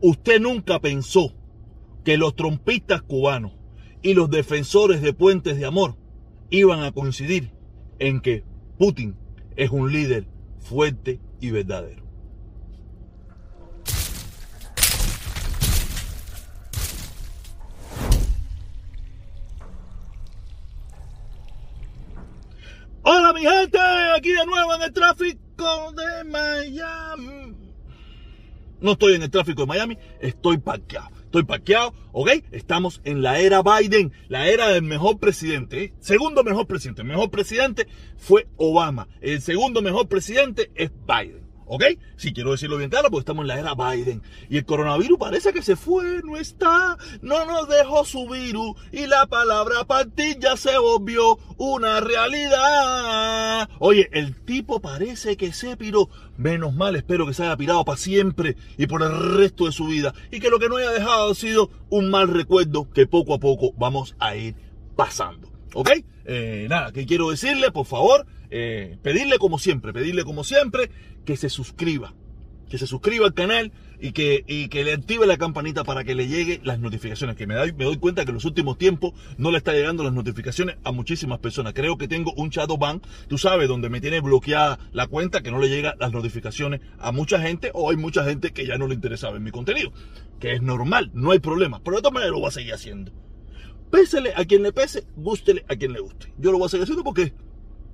usted nunca pensó que los trompistas cubanos y los defensores de puentes de amor iban a coincidir en que Putin es un líder fuerte y verdadero. Hola mi gente, aquí de nuevo en el tráfico de Miami. No estoy en el tráfico de Miami, estoy parqueado. Estoy parqueado, ¿ok? Estamos en la era Biden, la era del mejor presidente. ¿eh? Segundo mejor presidente. El mejor presidente fue Obama. El segundo mejor presidente es Biden. ¿Ok? Si quiero decirlo bien claro, porque estamos en la era Biden. Y el coronavirus parece que se fue, no está, no nos dejó su virus. Y la palabra pastilla se volvió una realidad. Oye, el tipo parece que se piró. Menos mal, espero que se haya pirado para siempre y por el resto de su vida. Y que lo que no haya dejado ha sido un mal recuerdo que poco a poco vamos a ir pasando. ¿Ok? Eh, nada, que quiero decirle, por favor, eh, pedirle como siempre, pedirle como siempre que se suscriba. Que se suscriba al canal y que, y que le active la campanita para que le lleguen las notificaciones. Que me doy, me doy cuenta que en los últimos tiempos no le está llegando las notificaciones a muchísimas personas. Creo que tengo un shadow ban, tú sabes, donde me tiene bloqueada la cuenta, que no le llega las notificaciones a mucha gente o hay mucha gente que ya no le interesaba en mi contenido. Que es normal, no hay problema. Pero de todas maneras lo voy a seguir haciendo. Pésele a quien le pese, gústele a quien le guste. Yo lo voy a seguir haciendo porque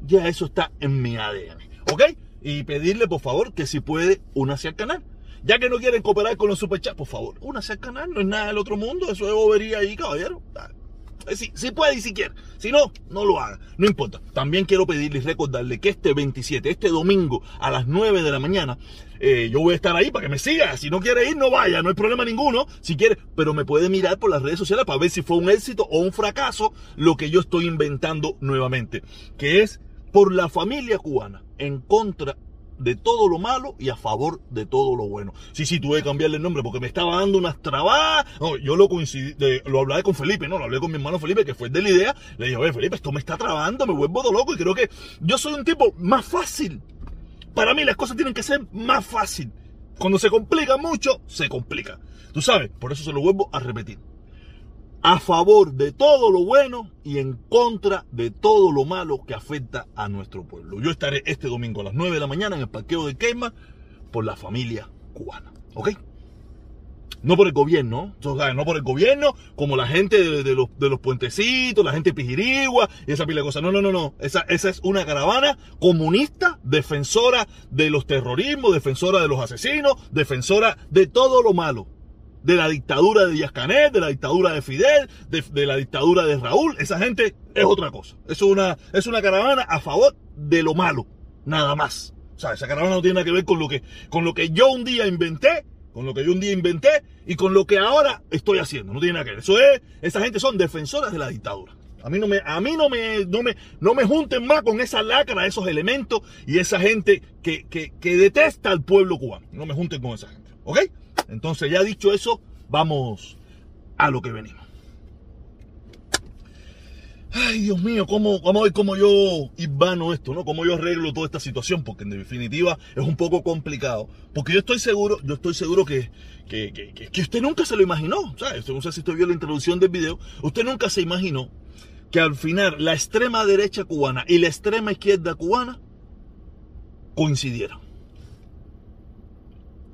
ya eso está en mi ADN. ¿Ok? Y pedirle, por favor, que si puede, únase al canal. Ya que no quieren cooperar con los superchats, por favor, únase al canal. No es nada del otro mundo. Eso es bobería ahí, caballero. Si, si puede y si quiere. Si no, no lo haga. No importa. También quiero pedirle y recordarle que este 27, este domingo a las 9 de la mañana, eh, yo voy a estar ahí para que me siga. Si no quiere ir, no vaya. No hay problema ninguno. Si quiere, pero me puede mirar por las redes sociales para ver si fue un éxito o un fracaso lo que yo estoy inventando nuevamente. Que es por la familia cubana en contra de todo lo malo y a favor de todo lo bueno. Sí, sí, tuve que cambiarle el nombre porque me estaba dando unas trabas. No, yo lo coincidí, lo hablé con Felipe, no, lo hablé con mi hermano Felipe, que fue de la idea. Le dije, oye, Felipe, esto me está trabando, me vuelvo todo loco y creo que yo soy un tipo más fácil. Para mí las cosas tienen que ser más fácil. Cuando se complica mucho, se complica. Tú sabes, por eso se lo vuelvo a repetir a favor de todo lo bueno y en contra de todo lo malo que afecta a nuestro pueblo. Yo estaré este domingo a las 9 de la mañana en el parqueo de Queima por la familia cubana. ¿Ok? No por el gobierno, no por el gobierno, como la gente de, los, de los puentecitos, la gente Pijirigua y esa pila de cosas. No, no, no, no. Esa, esa es una caravana comunista, defensora de los terrorismos, defensora de los asesinos, defensora de todo lo malo de la dictadura de Díaz de la dictadura de Fidel, de, la dictadura de Raúl. Esa gente es otra cosa. Es una, es una caravana a favor de lo malo, nada más. O sea, esa caravana no tiene nada que ver con lo que, con lo que yo un día inventé, con lo que yo un día inventé y con lo que ahora estoy haciendo. No tiene nada que ver. Eso es, esa gente son defensoras de la dictadura. A mí no me, a mí no me, no me, no me junten más con esa lacra, esos elementos y esa gente que, que, que detesta al pueblo cubano. No me junten con esa gente. ¿Ok? Entonces, ya dicho eso, vamos a lo que venimos. Ay, Dios mío, ¿cómo, vamos a ver cómo yo vano esto, ¿no? Cómo yo arreglo toda esta situación, porque en definitiva es un poco complicado. Porque yo estoy seguro, yo estoy seguro que, que, que, usted nunca se lo imaginó. No sé si usted vio la introducción del video. Usted nunca se imaginó que al final la extrema derecha cubana y la extrema izquierda cubana coincidieran.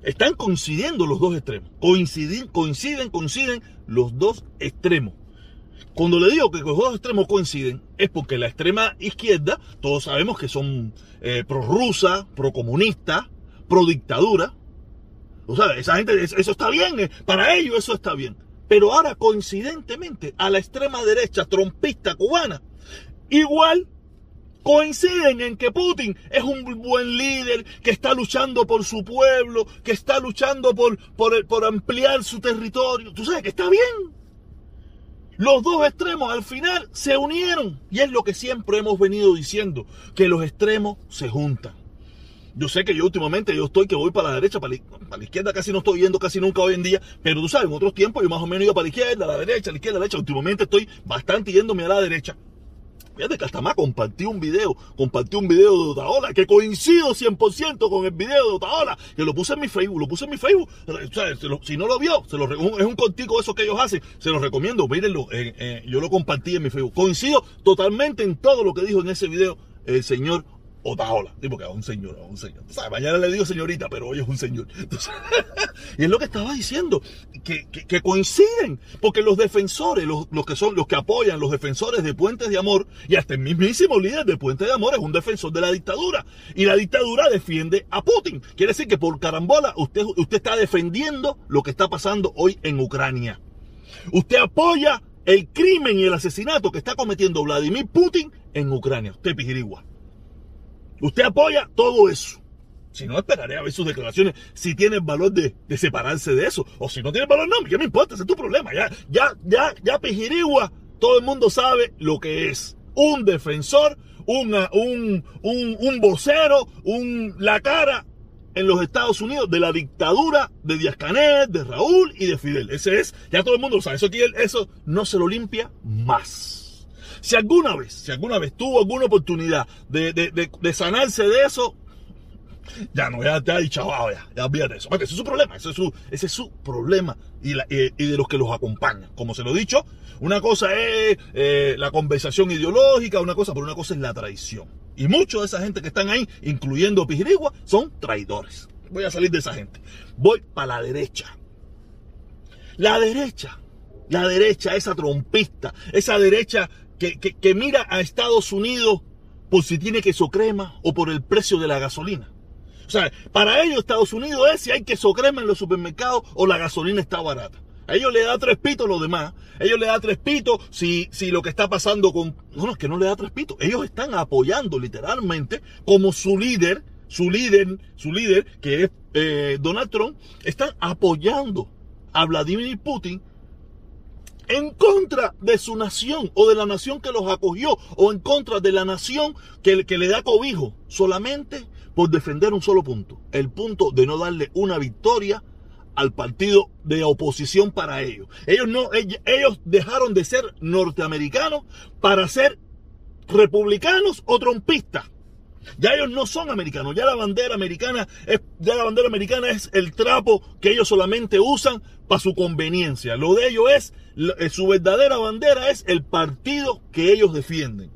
Están coincidiendo los dos extremos. Coinciden, coinciden, coinciden los dos extremos. Cuando le digo que los dos extremos coinciden, es porque la extrema izquierda, todos sabemos que son eh, pro-rusa, pro-comunista, pro-dictadura. O sea, esa gente, eso está bien, eh, para ellos eso está bien. Pero ahora, coincidentemente, a la extrema derecha trompista cubana, igual coinciden en que Putin es un buen líder, que está luchando por su pueblo, que está luchando por, por, ampliar su territorio. Tú sabes que está bien. Los dos extremos al final se unieron. Y es lo que siempre hemos venido diciendo, que los extremos se juntan. Yo sé que yo últimamente yo estoy que voy para la derecha, para la, izquierda casi no estoy yendo casi nunca hoy en día, pero tú sabes, en otros tiempos yo más o menos iba para la izquierda, la derecha, la izquierda, la derecha. Últimamente estoy bastante yéndome a la derecha Fíjate que hasta más compartí un video, compartí un video de Otaola, que coincido 100% con el video de Otaola, que lo puse en mi Facebook, lo puse en mi Facebook. Si no lo vio, se lo, es un contigo eso que ellos hacen, se los recomiendo, mírenlo, yo lo compartí en mi Facebook. Coincido totalmente en todo lo que dijo en ese video el señor Otaola. Digo que a un señor, a un señor. ¿Sabes? Mañana le digo señorita, pero hoy es un señor. y es lo que estaba diciendo, que, coinciden, porque los defensores, los, los, que son, los que apoyan, los defensores de Puentes de Amor, y hasta el mismísimo líder de Puentes de Amor es un defensor de la dictadura. Y la dictadura defiende a Putin. Quiere decir que por carambola usted, usted está defendiendo lo que está pasando hoy en Ucrania. Usted apoya el crimen y el asesinato que está cometiendo Vladimir Putin en Ucrania. Usted pijirigua. Usted apoya todo eso. Si no, esperaré a ver sus declaraciones si tiene el valor de, separarse de eso. O si no tiene valor, no, ¿qué me importa? Ese es tu problema. Ya, ya, ya, ya Pejirigua, todo el mundo sabe lo que es. Un defensor, una, un, un, un vocero, un, la cara en los Estados Unidos de la dictadura de Díaz Canel, de Raúl y de Fidel. Ese es, ya todo el mundo lo sabe. Eso aquí, eso no se lo limpia más. Si alguna vez, si alguna vez tuvo alguna oportunidad de, sanarse de eso, ya no, ya te ha dicho, ya, ya olvídate eso. ese es su problema, ese es su, ese es su problema y, de los que los acompañan. Como se lo he dicho, una cosa es eh, la conversación ideológica, una cosa, pero una cosa es la traición. Y muchos de esa gente que están ahí, incluyendo Pijirigua, son traidores. Voy a salir de esa gente. Voy para la derecha. La derecha, la derecha, esa trompista, esa derecha que, mira a Estados Unidos por si tiene queso crema o por el precio de la gasolina. O sea, para ellos Estados Unidos es si hay queso crema en los supermercados o la gasolina está barata. A ellos le da tres pitos lo demás. A ellos le da tres pitos si, si lo que está pasando con... No, no, es que no le da tres pitos. Ellos están apoyando literalmente como su líder, su líder, su líder, que es eh, Donald Trump, están apoyando a Vladimir Putin en contra de su nación o de la nación que los acogió o en contra de la nación que, que, le da cobijo solamente por defender un solo punto, el punto de no darle una victoria al partido de oposición para ellos. Ellos no ellos dejaron de ser norteamericanos para ser republicanos o trompistas. Ya ellos no son americanos, ya la bandera americana es, ya la bandera americana es el trapo que ellos solamente usan para su conveniencia. Lo de ellos es, su verdadera bandera es el partido que ellos defienden.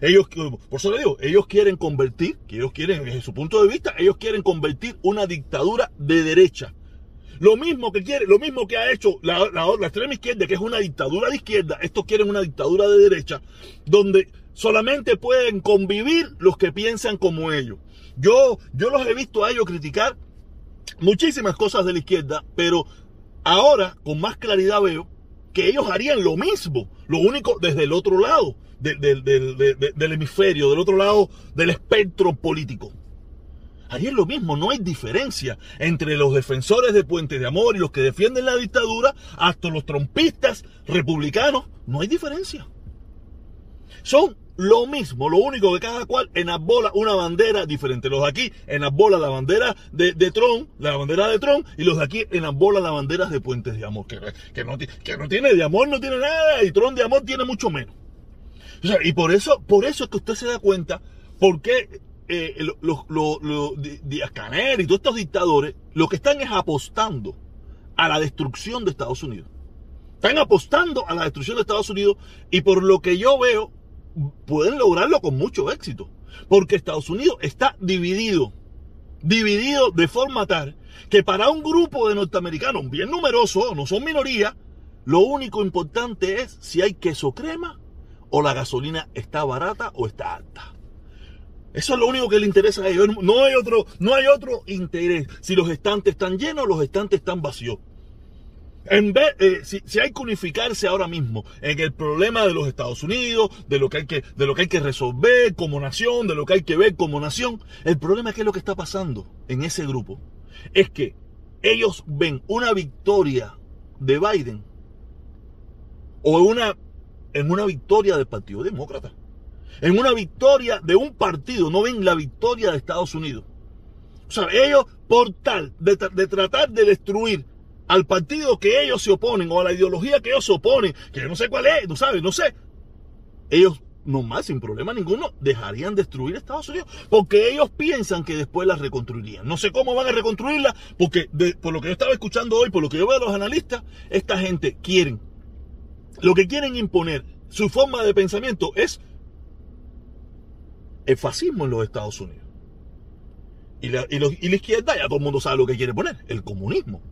Ellos, por eso le digo, ellos quieren convertir, que ellos quieren, desde su punto de vista, ellos quieren convertir una dictadura de derecha. Lo mismo que quiere, lo mismo que ha hecho la, la, la extrema izquierda, que es una dictadura de izquierda, estos quieren una dictadura de derecha, donde solamente pueden convivir los que piensan como ellos. Yo, yo los he visto a ellos criticar muchísimas cosas de la izquierda, pero ahora con más claridad veo que ellos harían lo mismo, lo único desde el otro lado del hemisferio, del otro lado del espectro político. Harían lo mismo, no hay diferencia entre los defensores de Puente de Amor y los que defienden la dictadura, hasta los trompistas republicanos, no hay diferencia. Son lo mismo, lo único que cada cual enarbola una bandera diferente. Los de aquí enarbola la bandera de, de Tron, la bandera de Tron, y los de aquí enarbola la bandera de Puentes de Amor, que, que, no, que no tiene de amor, no tiene nada, y Tron de amor tiene mucho menos. y por eso, por eso es que usted se da cuenta por qué eh, los Díaz Canel y todos estos dictadores lo que están es apostando a la destrucción de Estados Unidos. Están apostando a la destrucción de Estados Unidos y por lo que yo veo, pueden lograrlo con mucho éxito. Porque Estados Unidos está dividido. Dividido de forma tal que para un grupo de norteamericanos bien numeroso, no son minoría, lo único importante es si hay queso crema o la gasolina está barata o está alta. Eso es lo único que le interesa a ellos. No hay otro, no hay otro interés. Si los estantes están llenos, los estantes están vacíos. En vez, eh, si, hay que unificarse ahora mismo en el problema de los Estados Unidos, de lo, que hay que, de lo que hay que resolver como nación, de lo que hay que ver como nación, el problema es que lo que está pasando en ese grupo es que ellos ven una victoria de Biden o una, en una victoria del Partido Demócrata, en una victoria de un partido, no ven la victoria de Estados Unidos. O sea, ellos por tal de tratar de destruir al partido que ellos se oponen o a la ideología que ellos se oponen, que yo no sé cuál es, tú sabes, no sé. Ellos normal, sin problema ninguno, dejarían destruir Estados Unidos. Porque ellos piensan que después la reconstruirían. No sé cómo van a reconstruirla, porque por lo que yo estaba escuchando hoy, por lo que yo veo de los analistas, esta gente quieren, lo que quieren imponer, su forma de pensamiento es el fascismo en los Estados Unidos. Y la, y la izquierda, ya todo el mundo sabe lo que quiere poner, el comunismo.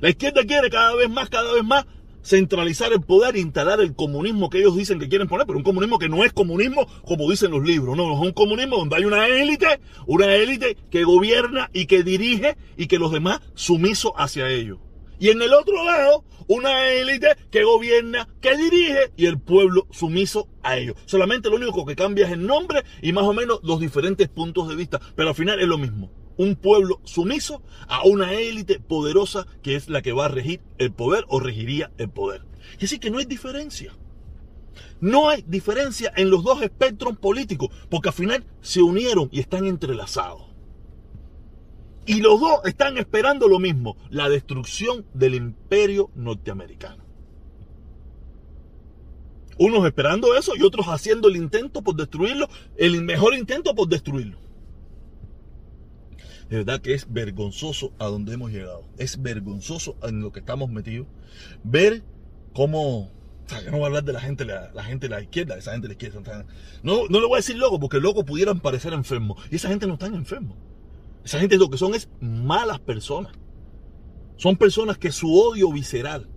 La izquierda quiere cada vez más, cada vez más centralizar el poder e instalar el comunismo que ellos dicen que quieren poner, pero un comunismo que no es comunismo como dicen los libros, no, es un comunismo donde hay una élite, una élite que gobierna y que dirige y que los demás sumisos hacia ellos. Y en el otro lado, una élite que gobierna, que dirige y el pueblo sumiso a ellos. Solamente lo único que cambia es el nombre y más o menos los diferentes puntos de vista, pero al final es lo mismo. Un pueblo sumiso a una élite poderosa que es la que va a regir el poder o regiría el poder. Y así que no hay diferencia. No hay diferencia en los dos espectros políticos, porque al final se unieron y están entrelazados. Y los dos están esperando lo mismo, la destrucción del imperio norteamericano. Unos esperando eso y otros haciendo el intento por destruirlo, el mejor intento por destruirlo. De verdad que es vergonzoso a donde hemos llegado. Es vergonzoso en lo que estamos metidos. Ver cómo... O sea, yo no voy a hablar de la gente, la, la gente de la izquierda, esa gente de la izquierda. No, no le voy a decir loco, porque loco pudieran parecer enfermos. Y esa gente no está enfermos. Esa gente lo que son es malas personas. Son personas que su odio visceral,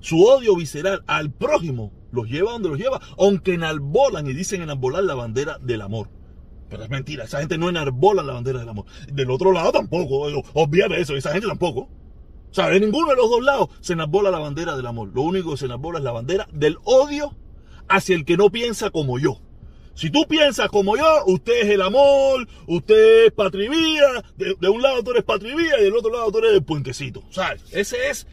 su odio visceral al prójimo los lleva donde los lleva, aunque enarbolan y dicen enarbolar la bandera del amor. Pero es mentira, esa gente no enarbola la bandera del amor. Del otro lado tampoco, obviamente eso, esa gente tampoco. O sea, de ninguno de los dos lados se enarbola la bandera del amor. Lo único que se enarbola es la bandera del odio hacia el que no piensa como yo. Si tú piensas como yo, usted es el amor, usted es patrivía, de, un lado tú eres patrivía y del otro lado tú eres el puentecito. ¿Sabes? Ese es,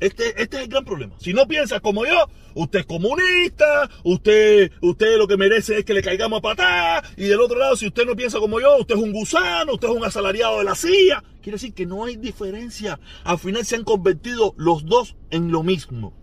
este, este es el gran problema. Si no piensas como yo, usted es comunista, usted, usted lo que merece es que le caigamos a patada, y del otro lado, si usted no piensa como yo, usted es un gusano, usted es un asalariado de la CIA. Quiere decir que no hay diferencia. Al final se han convertido los dos en lo mismo.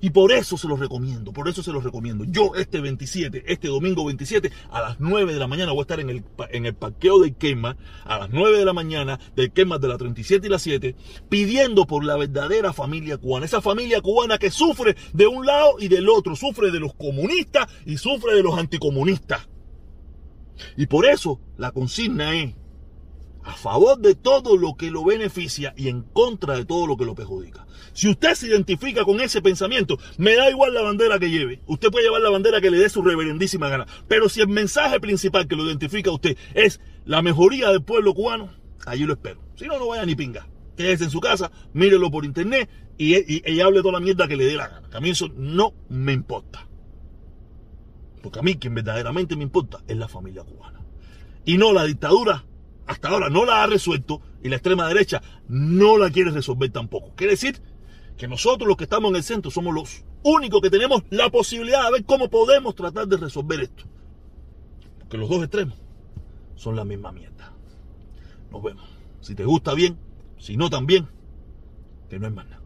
Y por eso se los recomiendo, por eso se los recomiendo. Yo este 27, este domingo 27, a las 9 de la mañana voy a estar en el, en el parqueo de Quema, a las 9 de la mañana del Quema de la 37 y la 7, pidiendo por la verdadera familia cubana. Esa familia cubana que sufre de un lado y del otro, sufre de los comunistas y sufre de los anticomunistas. Y por eso la consigna es a favor de todo lo que lo beneficia y en contra de todo lo que lo perjudica. Si usted se identifica con ese pensamiento, me da igual la bandera que lleve. Usted puede llevar la bandera que le dé su reverendísima gana. Pero si el mensaje principal que lo identifica a usted es la mejoría del pueblo cubano, allí lo espero. Si no, no vaya ni pinga. Quédese en su casa, mírelo por internet y, y, hable toda la mierda que le dé la gana. a mí eso no me importa. Porque a mí quien verdaderamente me importa es la familia cubana. Y no la dictadura hasta ahora no la ha resuelto y la extrema derecha no la quiere resolver tampoco. Quiere decir que nosotros los que estamos en el centro somos los únicos que tenemos la posibilidad de ver cómo podemos tratar de resolver esto. Porque los dos extremos son la misma mierda. Nos vemos. Si te gusta bien, si no también, que no es más nada.